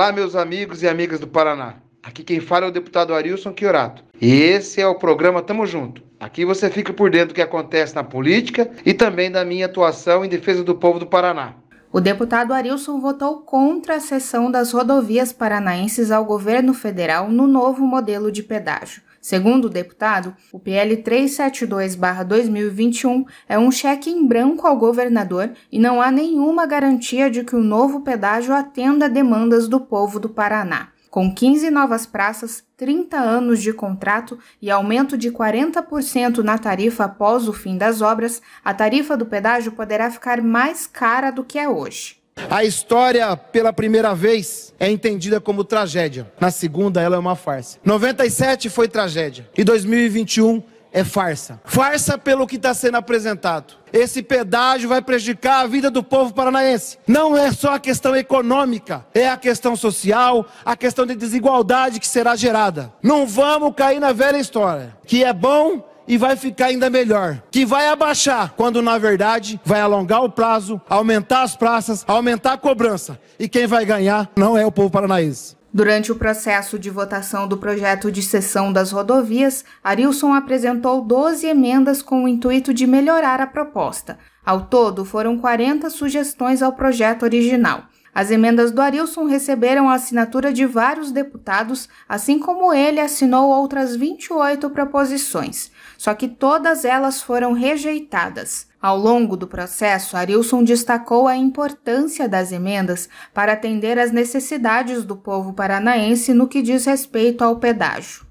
Olá, meus amigos e amigas do Paraná. Aqui quem fala é o deputado Arilson Chiorato. E esse é o programa Tamo Junto. Aqui você fica por dentro do que acontece na política e também da minha atuação em defesa do povo do Paraná. O deputado Arilson votou contra a cessão das rodovias paranaenses ao governo federal no novo modelo de pedágio. Segundo o deputado, o PL 372-2021 é um cheque em branco ao governador e não há nenhuma garantia de que o novo pedágio atenda demandas do povo do Paraná. Com 15 novas praças, 30 anos de contrato e aumento de 40% na tarifa após o fim das obras, a tarifa do pedágio poderá ficar mais cara do que é hoje. A história, pela primeira vez, é entendida como tragédia. Na segunda, ela é uma farsa. 97 foi tragédia. E 2021 é farsa. Farsa pelo que está sendo apresentado. Esse pedágio vai prejudicar a vida do povo paranaense. Não é só a questão econômica, é a questão social, a questão de desigualdade que será gerada. Não vamos cair na velha história, que é bom e vai ficar ainda melhor. Que vai abaixar, quando na verdade vai alongar o prazo, aumentar as praças, aumentar a cobrança. E quem vai ganhar não é o povo paranaense. Durante o processo de votação do projeto de cessão das rodovias, Arilson apresentou 12 emendas com o intuito de melhorar a proposta. Ao todo, foram 40 sugestões ao projeto original. As emendas do Arilson receberam a assinatura de vários deputados, assim como ele assinou outras 28 proposições só que todas elas foram rejeitadas. Ao longo do processo, Arilson destacou a importância das emendas para atender às necessidades do povo paranaense no que diz respeito ao pedágio.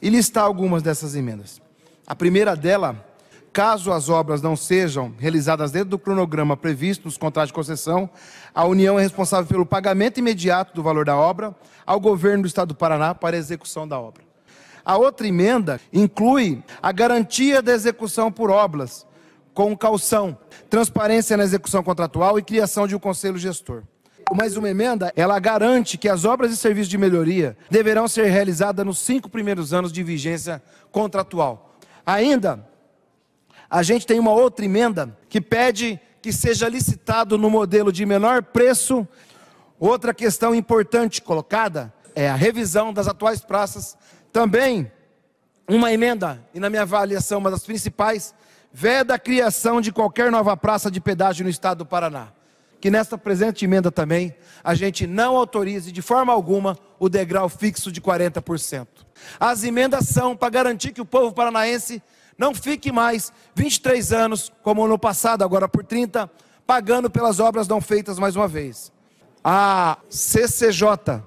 E listar algumas dessas emendas. A primeira dela, caso as obras não sejam realizadas dentro do cronograma previsto nos contratos de concessão, a União é responsável pelo pagamento imediato do valor da obra ao governo do Estado do Paraná para a execução da obra. A outra emenda inclui a garantia da execução por obras, com calção, transparência na execução contratual e criação de um conselho gestor. Mais uma emenda, ela garante que as obras e serviços de melhoria deverão ser realizadas nos cinco primeiros anos de vigência contratual. Ainda, a gente tem uma outra emenda que pede que seja licitado no modelo de menor preço. Outra questão importante colocada é a revisão das atuais praças também, uma emenda, e na minha avaliação, uma das principais, veda a criação de qualquer nova praça de pedágio no estado do Paraná. Que nesta presente emenda também, a gente não autorize de forma alguma o degrau fixo de 40%. As emendas são para garantir que o povo paranaense não fique mais 23 anos, como no passado, agora por 30, pagando pelas obras não feitas mais uma vez. A CCJ,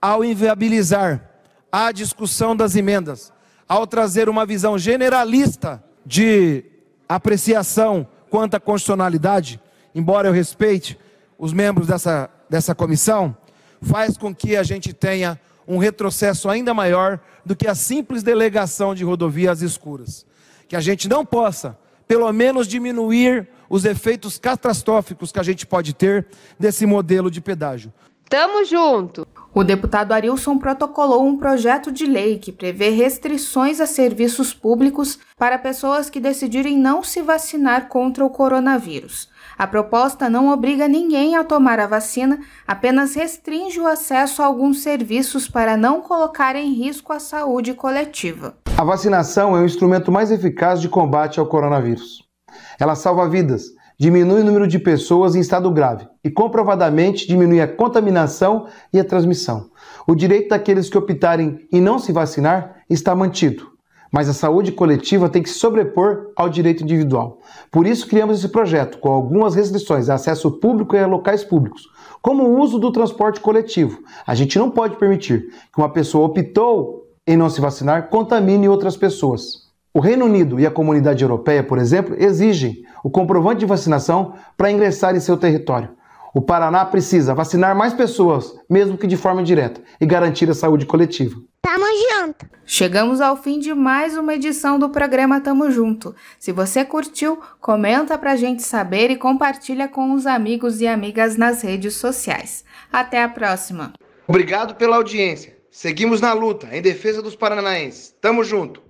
ao inviabilizar à discussão das emendas, ao trazer uma visão generalista de apreciação quanto à constitucionalidade, embora eu respeite os membros dessa, dessa comissão, faz com que a gente tenha um retrocesso ainda maior do que a simples delegação de rodovias escuras. Que a gente não possa, pelo menos, diminuir os efeitos catastróficos que a gente pode ter desse modelo de pedágio. Tamo junto! O deputado Arilson protocolou um projeto de lei que prevê restrições a serviços públicos para pessoas que decidirem não se vacinar contra o coronavírus. A proposta não obriga ninguém a tomar a vacina, apenas restringe o acesso a alguns serviços para não colocar em risco a saúde coletiva. A vacinação é o instrumento mais eficaz de combate ao coronavírus. Ela salva vidas diminui o número de pessoas em estado grave e comprovadamente diminui a contaminação e a transmissão. O direito daqueles que optarem em não se vacinar está mantido, mas a saúde coletiva tem que se sobrepor ao direito individual. Por isso criamos esse projeto com algumas restrições a acesso público e a locais públicos, como o uso do transporte coletivo. A gente não pode permitir que uma pessoa optou em não se vacinar contamine outras pessoas. O Reino Unido e a comunidade europeia, por exemplo, exigem o comprovante de vacinação para ingressar em seu território. O Paraná precisa vacinar mais pessoas, mesmo que de forma indireta, e garantir a saúde coletiva. Tamo junto! Chegamos ao fim de mais uma edição do programa Tamo Junto. Se você curtiu, comenta pra gente saber e compartilha com os amigos e amigas nas redes sociais. Até a próxima! Obrigado pela audiência. Seguimos na luta em defesa dos paranaenses. Tamo junto!